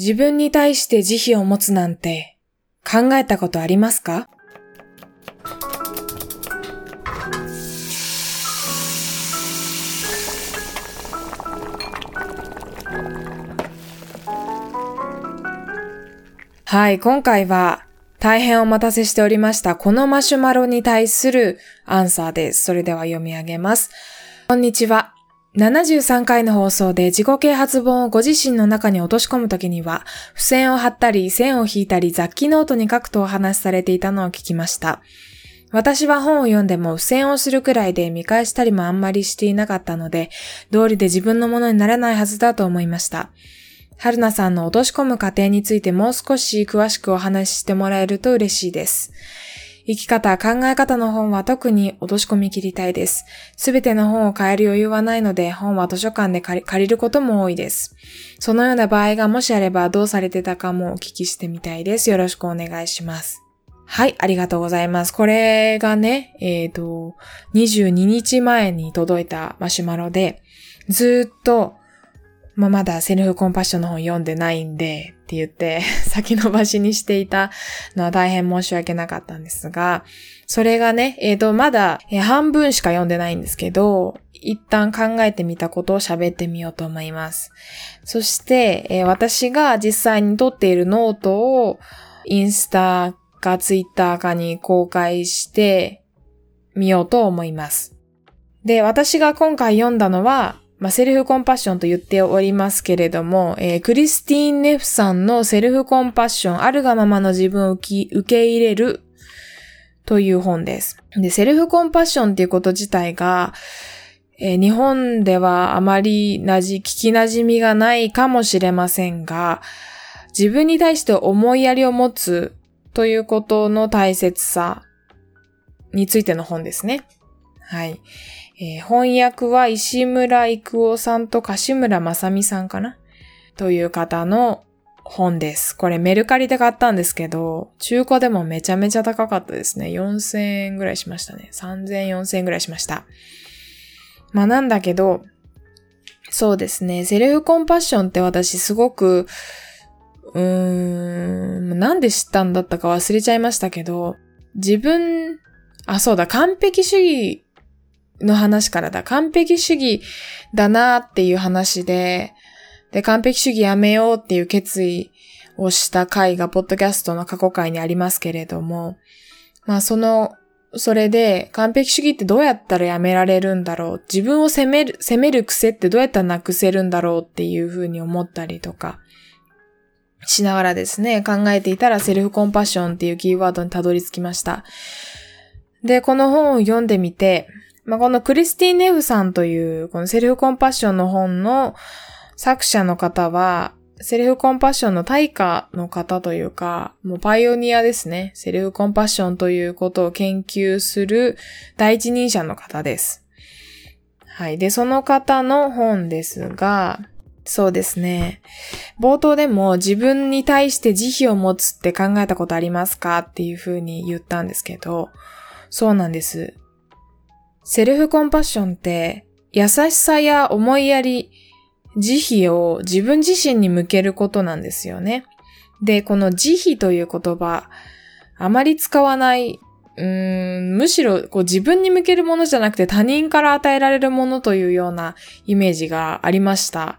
自分に対して慈悲を持つなんて考えたことありますか？はい、今回は大変お待たせしておりました。このマシュマロに対するアンサーです。それでは読み上げます。こんにちは。73回の放送で自己啓発本をご自身の中に落とし込むときには、付箋を貼ったり、線を引いたり、雑記ノートに書くとお話しされていたのを聞きました。私は本を読んでも付箋をするくらいで見返したりもあんまりしていなかったので、道理で自分のものにならないはずだと思いました。春菜さんの落とし込む過程についてもう少し詳しくお話ししてもらえると嬉しいです。生き方、考え方の本は特に落とし込み切りたいです。すべての本を買える余裕はないので、本は図書館で借りることも多いです。そのような場合がもしあればどうされてたかもお聞きしてみたいです。よろしくお願いします。はい、ありがとうございます。これがね、えっ、ー、と、22日前に届いたマシュマロで、ずっとまあ、まだセルフコンパッションの本読んでないんで、って言って 先延ばしにしていたのは大変申し訳なかったんですが、それがね、えっ、ー、と、まだ、え、半分しか読んでないんですけど、一旦考えてみたことを喋ってみようと思います。そして、えー、私が実際に取っているノートを、インスタかツイッターかに公開してみようと思います。で、私が今回読んだのは、まあ、セルフコンパッションと言っておりますけれども、えー、クリスティーン・ネフさんのセルフコンパッション、あるがままの自分を受け入れるという本です。で、セルフコンパッションっていうこと自体が、えー、日本ではあまりなじ、聞き馴染みがないかもしれませんが、自分に対して思いやりを持つということの大切さについての本ですね。はい。えー、翻訳は石村育夫さんと柏村正美さんかな？という方の本です。これメルカリで買ったんですけど、中古でもめちゃめちゃ高かったですね。4000円ぐらいしましたね。3000、4000円ぐらいしました。まあなんだけど、そうですね。セルフコンパッションって私すごく、うーん、なんで知ったんだったか忘れちゃいましたけど、自分、あ、そうだ、完璧主義の話からだ。完璧主義だなっていう話で、で、完璧主義やめようっていう決意をした回が、ポッドキャストの過去回にありますけれども、まあその、それで、完璧主義ってどうやったらやめられるんだろう？自分を責める、責める癖ってどうやったらなくせるんだろうっていうふうに思ったりとか、しながらですね、考えていたらセルフコンパッションっていうキーワードにたどり着きました。で、この本を読んでみて、まあ、このクリスティーネフさんという、このセルフコンパッションの本の作者の方は、セルフコンパッションの対価の方というか、もうパイオニアですね。セルフコンパッションということを研究する第一人者の方です。はい。で、その方の本ですが、そうですね。冒頭でも自分に対して慈悲を持つって考えたことありますかっていうふうに言ったんですけど、そうなんです。セルフコンパッションって優しさや思いやり、慈悲を自分自身に向けることなんですよね。で、この慈悲という言葉、あまり使わない、うーんむしろこう自分に向けるものじゃなくて他人から与えられるものというようなイメージがありました。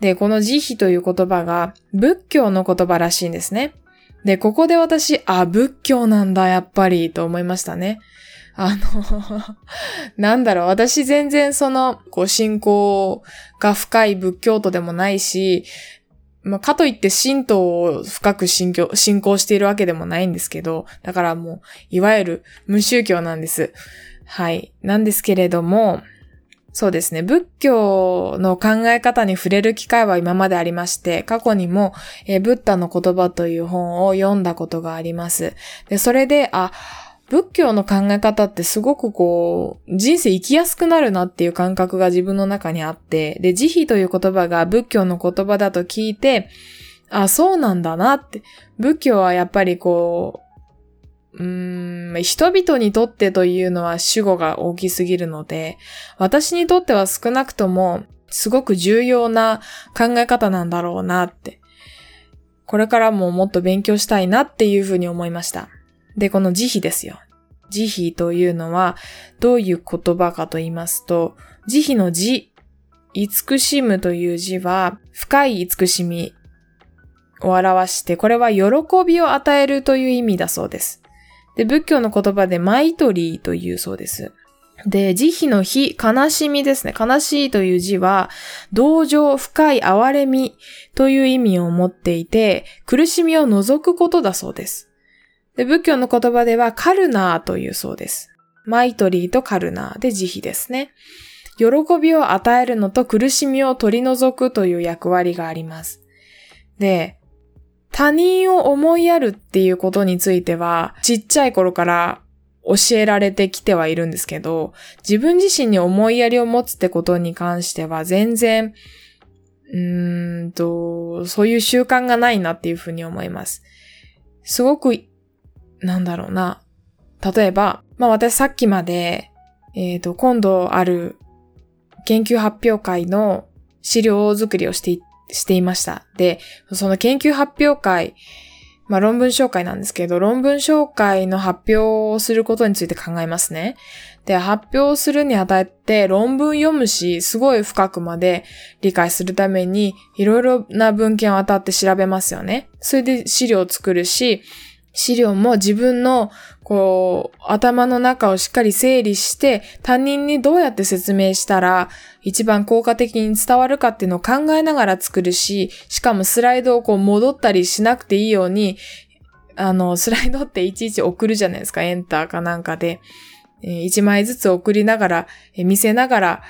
で、この慈悲という言葉が仏教の言葉らしいんですね。で、ここで私、あ、仏教なんだ、やっぱり、と思いましたね。あの なんだろう、私全然その、こう、信仰が深い仏教徒でもないし、まあ、かといって神道を深く信仰信仰しているわけでもないんですけど、だからもう、いわゆる無宗教なんです。はい。なんですけれども、そうですね。仏教の考え方に触れる機会は今までありまして、過去にも、え、ブッダの言葉という本を読んだことがあります。で、それで、あ、仏教の考え方ってすごくこう、人生生きやすくなるなっていう感覚が自分の中にあって、で、慈悲という言葉が仏教の言葉だと聞いて、あ、そうなんだなって。仏教はやっぱりこう、うーん、人々にとってというのは主語が大きすぎるので、私にとっては少なくとも、すごく重要な考え方なんだろうなってこれからももっと勉強したいなっていうふうに思いました。で、この慈悲ですよ。慈悲というのはどういう言葉かと言いますと、慈悲の慈、慈しむという字は深い慈しみを表して、これは喜びを与えるという意味だそうです。で、仏教の言葉でマイトリーというそうです。で、慈悲の悲、悲しみですね。悲しいという字は、同情、深い哀れみという意味を持っていて、苦しみを除くことだそうです。で、仏教の言葉ではカルナーというそうです。マイトリーとカルナーで慈悲ですね。喜びを与えるのと苦しみを取り除くという役割があります。で、他人を思いやるっていうことについては、ちっちゃい頃から教えられてきてはいるんですけど、自分自身に思いやりを持つってことに関しては全然、うーんと、そういう習慣がないなっていうふうに思います。すごくなんだろうな。例えば、まあ私さっきまで、えっ、ー、と、今度ある研究発表会の資料作りをしてしていました。で、その研究発表会、まあ論文紹介なんですけど、論文紹介の発表をすることについて考えますね。で、発表するにあたって論文読むし、すごい深くまで理解するために、いろいろな文献を当たって調べますよね。それで資料を作るし、資料も自分のこう、頭の中をしっかり整理して、他人にどうやって説明したら一番効果的に伝わるかっていうのを考えながら作るし、しかもスライドをこう戻ったりしなくていいように、あの、スライドっていちいち送るじゃないですか、エンターかなんかで。一枚ずつ送りながら、見せながら、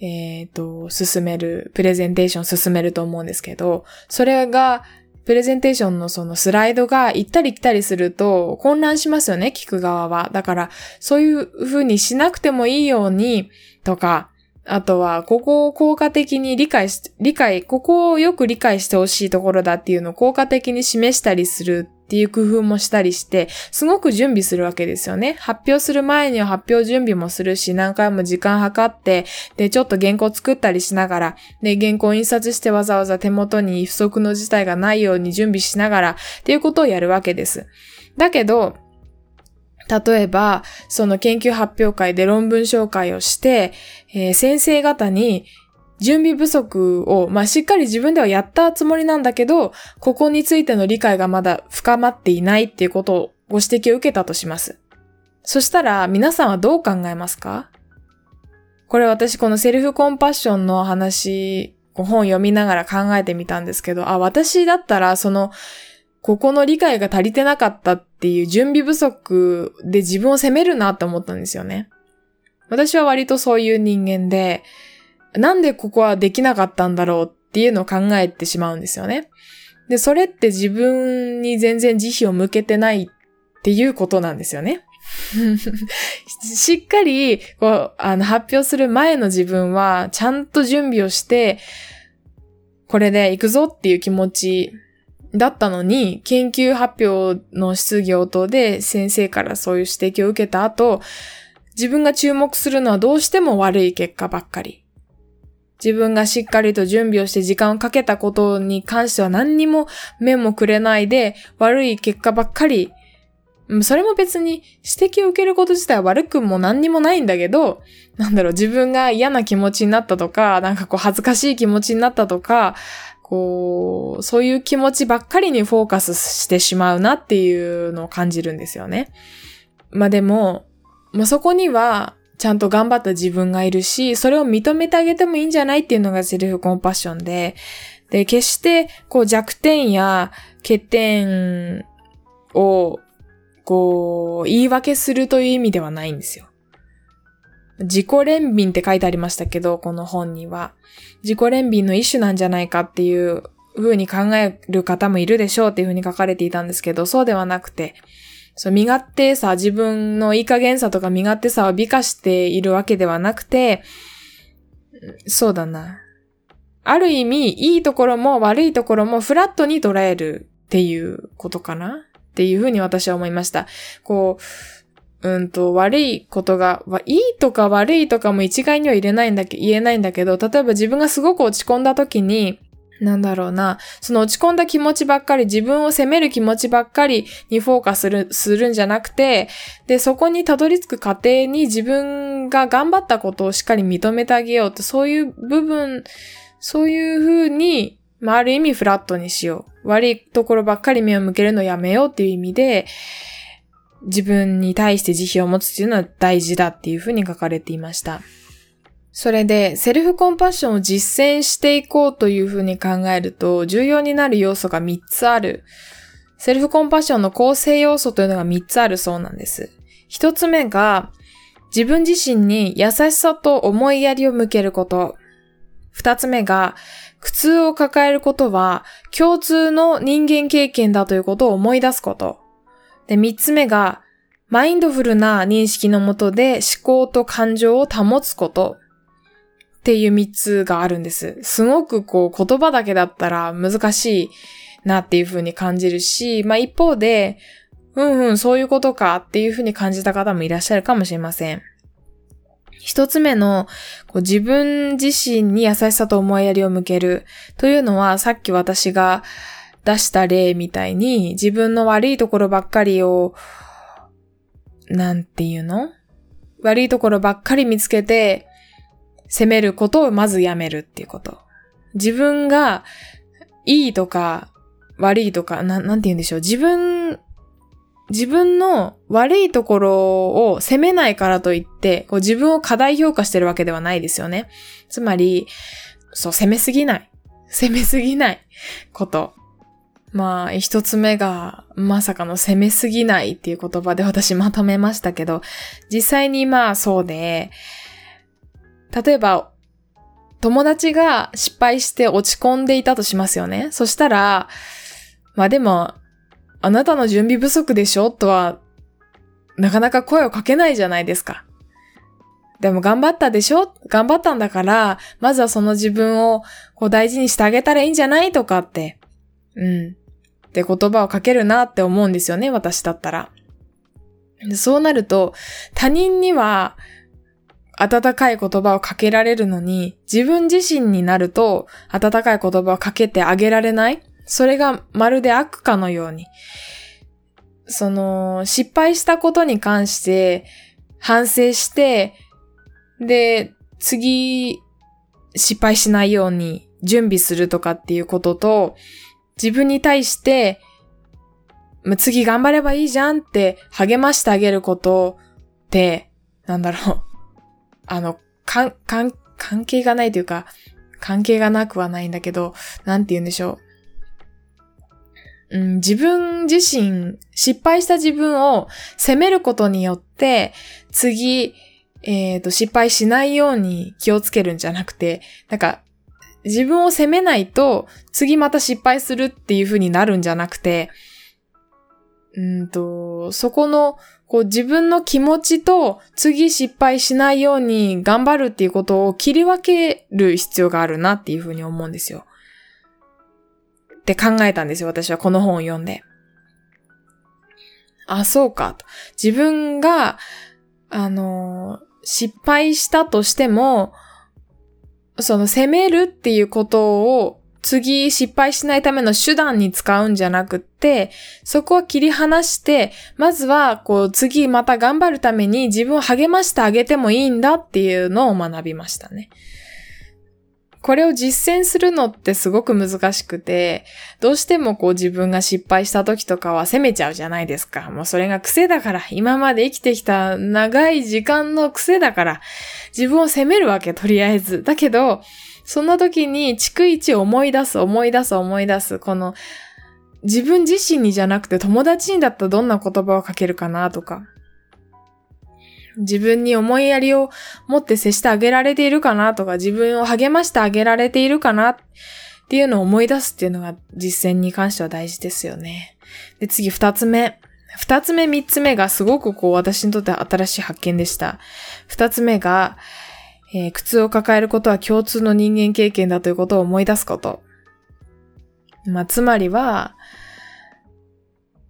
えっ、ー、と、進める、プレゼンテーション進めると思うんですけど、それがプレゼンテーションのそのスライドが行ったり来たりすると混乱しますよね、聞く側は。だから、そういうふうにしなくてもいいようにとか、あとは、ここを効果的に理解し、理解、ここをよく理解してほしいところだっていうのを効果的に示したりするっていう工夫もしたりして、すごく準備するわけですよね。発表する前には発表準備もするし、何回も時間計って、で、ちょっと原稿作ったりしながら、で、原稿印刷してわざわざ手元に不足の事態がないように準備しながら、っていうことをやるわけです。だけど、例えば、その研究発表会で論文紹介をして、えー、先生方に準備不足を、まあ、しっかり自分ではやったつもりなんだけど、ここについての理解がまだ深まっていないっていうことをご指摘を受けたとします。そしたら、皆さんはどう考えますか？これ私このセルフコンパッションの話、本読みながら考えてみたんですけど、あ、私だったらそのここの理解が足りてなかったっていう準備不足で自分を責めるなって思ったんですよね。私は割とそういう人間で、なんでここはできなかったんだろうっていうのを考えてしまうんですよね。で、それって自分に全然慈悲を向けてないっていうことなんですよね。しっかり、こう、あの、発表する前の自分は、ちゃんと準備をして、これで行くぞっていう気持ちだったのに、研究発表の質疑応答で先生からそういう指摘を受けた後、自分が注目するのはどうしても悪い結果ばっかり。自分がしっかりと準備をして時間をかけたことに関しては何にも目もくれないで悪い結果ばっかり。それも別に指摘を受けること自体は悪くも何にもないんだけど、なんだろう、自分が嫌な気持ちになったとか、なんかこう恥ずかしい気持ちになったとか、こう、そういう気持ちばっかりにフォーカスしてしまうなっていうのを感じるんですよね。まあでも、まあそこには、ちゃんと頑張った自分がいるし、それを認めてあげてもいいんじゃないっていうのがセルフコンパッションで、で、決して、こう弱点や欠点を、こう、言い訳するという意味ではないんですよ。自己憐憫って書いてありましたけど、この本には。自己憐憫の一種なんじゃないかっていう風に考える方もいるでしょうっていう風に書かれていたんですけど、そうではなくて、そう、身勝手さ、自分のいい加減さとか身勝手さを美化しているわけではなくて、そうだな。ある意味、いいところも悪いところもフラットに捉えるっていうことかな？っていうふうに私は思いました。こう、うんと、悪いことが、いいとか悪いとかも一概には入れないんだけ、言えないんだけど、例えば自分がすごく落ち込んだ時に、なんだろうな、その落ち込んだ気持ちばっかり、自分を責める気持ちばっかりにフォーカスする、するんじゃなくて、で、そこにたどり着く過程に自分が頑張ったことをしっかり認めてあげようって、そういう部分、そういう風に、まあ、ある意味フラットにしよう。悪いところばっかり目を向けるのやめようっていう意味で、自分に対して慈悲を持つっていうのは大事だっていう風に書かれていました。それで、セルフコンパッションを実践していこうというふうに考えると、重要になる要素が3つある。セルフコンパッションの構成要素というのが3つあるそうなんです。1つ目が、自分自身に優しさと思いやりを向けること。2つ目が、苦痛を抱えることは共通の人間経験だということを思い出すこと。で、3つ目が、マインドフルな認識のもとで思考と感情を保つこと。っていう三つがあるんです。すごくこう言葉だけだったら難しいなっていう風に感じるし、まあ一方で、うんうん、そういうことかっていう風に感じた方もいらっしゃるかもしれません。一つ目のこう自分自身に優しさと思いやりを向けるというのは、さっき私が出した例みたいに自分の悪いところばっかりを、なんていうの？悪いところばっかり見つけて、責めることをまずやめるっていうこと。自分がいいとか悪いとか、ななんて言うんでしょう。自分、自分の悪いところを責めないからといって、こう自分を過大評価してるわけではないですよね。つまり、そう、責めすぎない。責めすぎないこと。まあ、一つ目が、まさかの責めすぎないっていう言葉で私まとめましたけど、実際にまあそうで、例えば、友達が失敗して落ち込んでいたとしますよね。そしたら、まあでも、あなたの準備不足でしょ？とは、なかなか声をかけないじゃないですか。でも頑張ったでしょ？頑張ったんだから、まずはその自分をこう大事にしてあげたらいいんじゃない？とかって、うん。って言葉をかけるなって思うんですよね、私だったら。そうなると、他人には温かい言葉をかけられるのに、自分自身になると温かい言葉をかけてあげられない？それがまるで悪かのように。その、失敗したことに関して反省して、で、次、失敗しないように準備するとかっていうことと、自分に対して、次頑張ればいいじゃんって励ましてあげることって、なんだろう。あの、かん、かん、関係がないというか、関係がなくはないんだけど、なんて言うんでしょう。うん、自分自身、失敗した自分を責めることによって、次、えっ、ー、と、失敗しないように気をつけるんじゃなくて、なんか、自分を責めないと、次また失敗するっていう風になるんじゃなくて、うんと、そこのこう自分の気持ちと次失敗しないように頑張るっていうことを切り分ける必要があるなっていうふうに思うんですよ。って考えたんですよ、私はこの本を読んで。あ、そうか。自分が、あの、失敗したとしても、その責めるっていうことを次失敗しないための手段に使うんじゃなくって、そこは切り離して、まずは、こう、次また頑張るために自分を励ましてあげてもいいんだっていうのを学びましたね。これを実践するのってすごく難しくて、どうしてもこう自分が失敗した時とかは責めちゃうじゃないですか。もうそれが癖だから、今まで生きてきた長い時間の癖だから、自分を責めるわけ、とりあえず。だけど、その時に逐一思い出す、思い出す、思い出す、この、自分自身にじゃなくて友達にだったらどんな言葉をかけるかなとか、自分に思いやりを持って接してあげられているかなとか、自分を励ましてあげられているかなっていうのを思い出すっていうのが実践に関しては大事ですよね。で、次二つ目。二つ目、三つ目がすごくこう私にとって新しい発見でした。二つ目が、えー、苦痛を抱えることは共通の人間経験だということを思い出すこと。まあ、つまりは、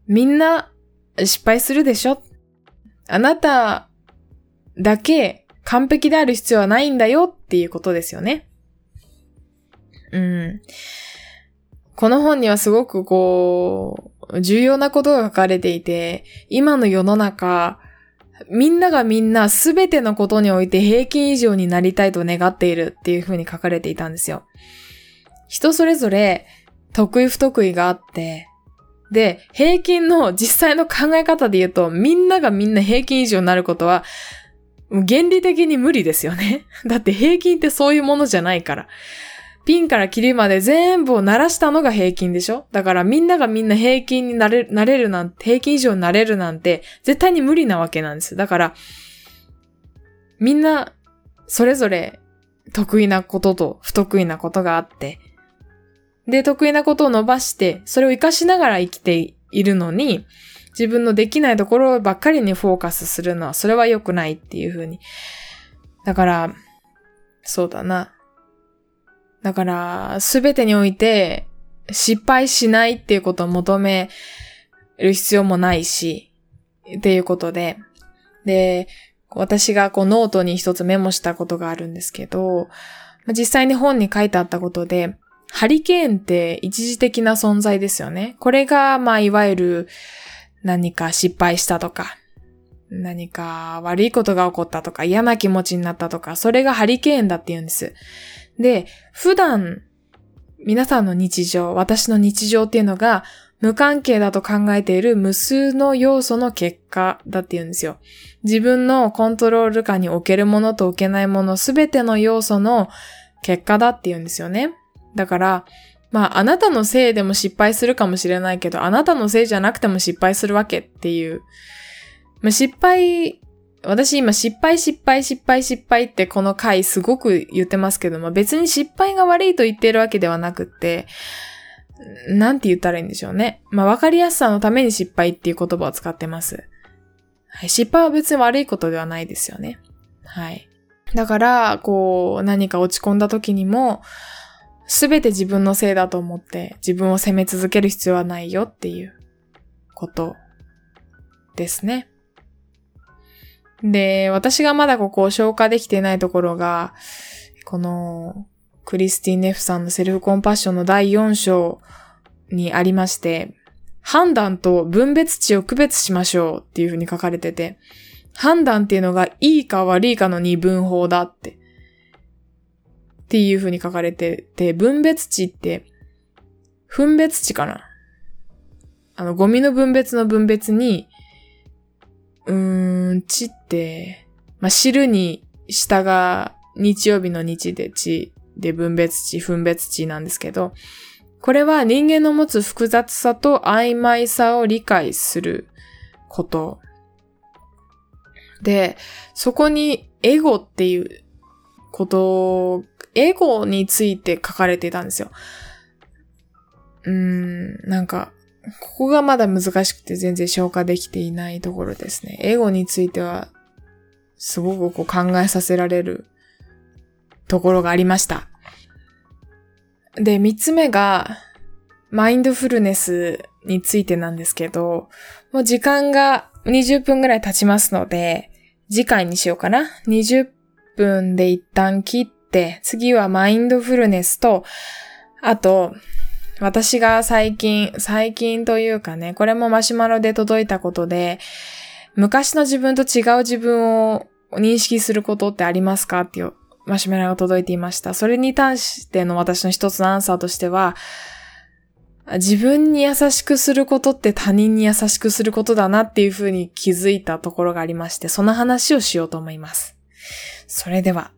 みんな失敗するでしょあなただけ完璧である必要はないんだよっていうことですよね。うん。この本にはすごくこう、重要なことが書かれていて、今の世の中、みんながみんなすべてのことにおいて平均以上になりたいと願っているっていうふうに書かれていたんですよ。人それぞれ得意不得意があって、で、平均の実際の考え方で言うと、みんながみんな平均以上になることは、原理的に無理ですよね。だって平均ってそういうものじゃないから。ピンからキリまで全部を鳴らしたのが平均でしょ？だからみんながみんな平均になれなれるなんて、平均以上になれるなんて絶対に無理なわけなんです。だから、みんなそれぞれ得意なことと不得意なことがあって、で、得意なことを伸ばして、それを活かしながら生きているのに、自分のできないところばっかりにフォーカスするのは、それは良くないっていうふうに。だから、そうだな。だから、すべてにおいて、失敗しないっていうことを求める必要もないし、っていうことで。で、私がこうノートに一つメモしたことがあるんですけど、実際に本に書いてあったことで、ハリケーンって一時的な存在ですよね。これが、まあ、いわゆる何か失敗したとか、何か悪いことが起こったとか、嫌な気持ちになったとか、それがハリケーンだって言うんです。で、普段、皆さんの日常、私の日常っていうのが、無関係だと考えている無数の要素の結果だって言うんですよ。自分のコントロール下に置けるものと置けないものすべての要素の結果だって言うんですよね。だから、まあ、あなたのせいでも失敗するかもしれないけど、あなたのせいじゃなくても失敗するわけっていう。ま、失敗私今失敗失敗失敗失敗ってこの回すごく言ってますけども、別に失敗が悪いと言ってるわけではなくって、なんて言ったらいいんでしょうね。まあわかりやすさのために失敗っていう言葉を使ってます。はい、失敗は別に悪いことではないですよね。はい。だから、こう、何か落ち込んだ時にも、すべて自分のせいだと思って自分を責め続ける必要はないよっていうことですね。で、私がまだここを消化できてないところが、このクリスティン・ネフさんのセルフコンパッションの第4章にありまして、判断と分別値を区別しましょうっていうふうに書かれてて、判断っていうのがいいか悪いかの二分法だって、っていうふうに書かれてて、分別値って、分別値かな？あの、ゴミの分別の分別に、うーん、地って、まあ、汁に下が日曜日の日で地で分別地、分別地なんですけど、これは人間の持つ複雑さと曖昧さを理解すること。で、そこにエゴっていうこと、エゴについて書かれてたんですよ。うーん、なんか、ここがまだ難しくて全然消化できていないところですね。エゴについては、すごくこう考えさせられるところがありました。で、三つ目が、マインドフルネスについてなんですけど、もう時間が20分ぐらい経ちますので、次回にしようかな。20分で一旦切って、次はマインドフルネスと、あと、私が最近、最近というかね、これもマシュマロで届いたことで、昔の自分と違う自分を認識することってありますかっていうマシュマロが届いていました。それに対しての私の一つのアンサーとしては、自分に優しくすることって他人に優しくすることだなっていうふうに気づいたところがありまして、その話をしようと思います。それでは。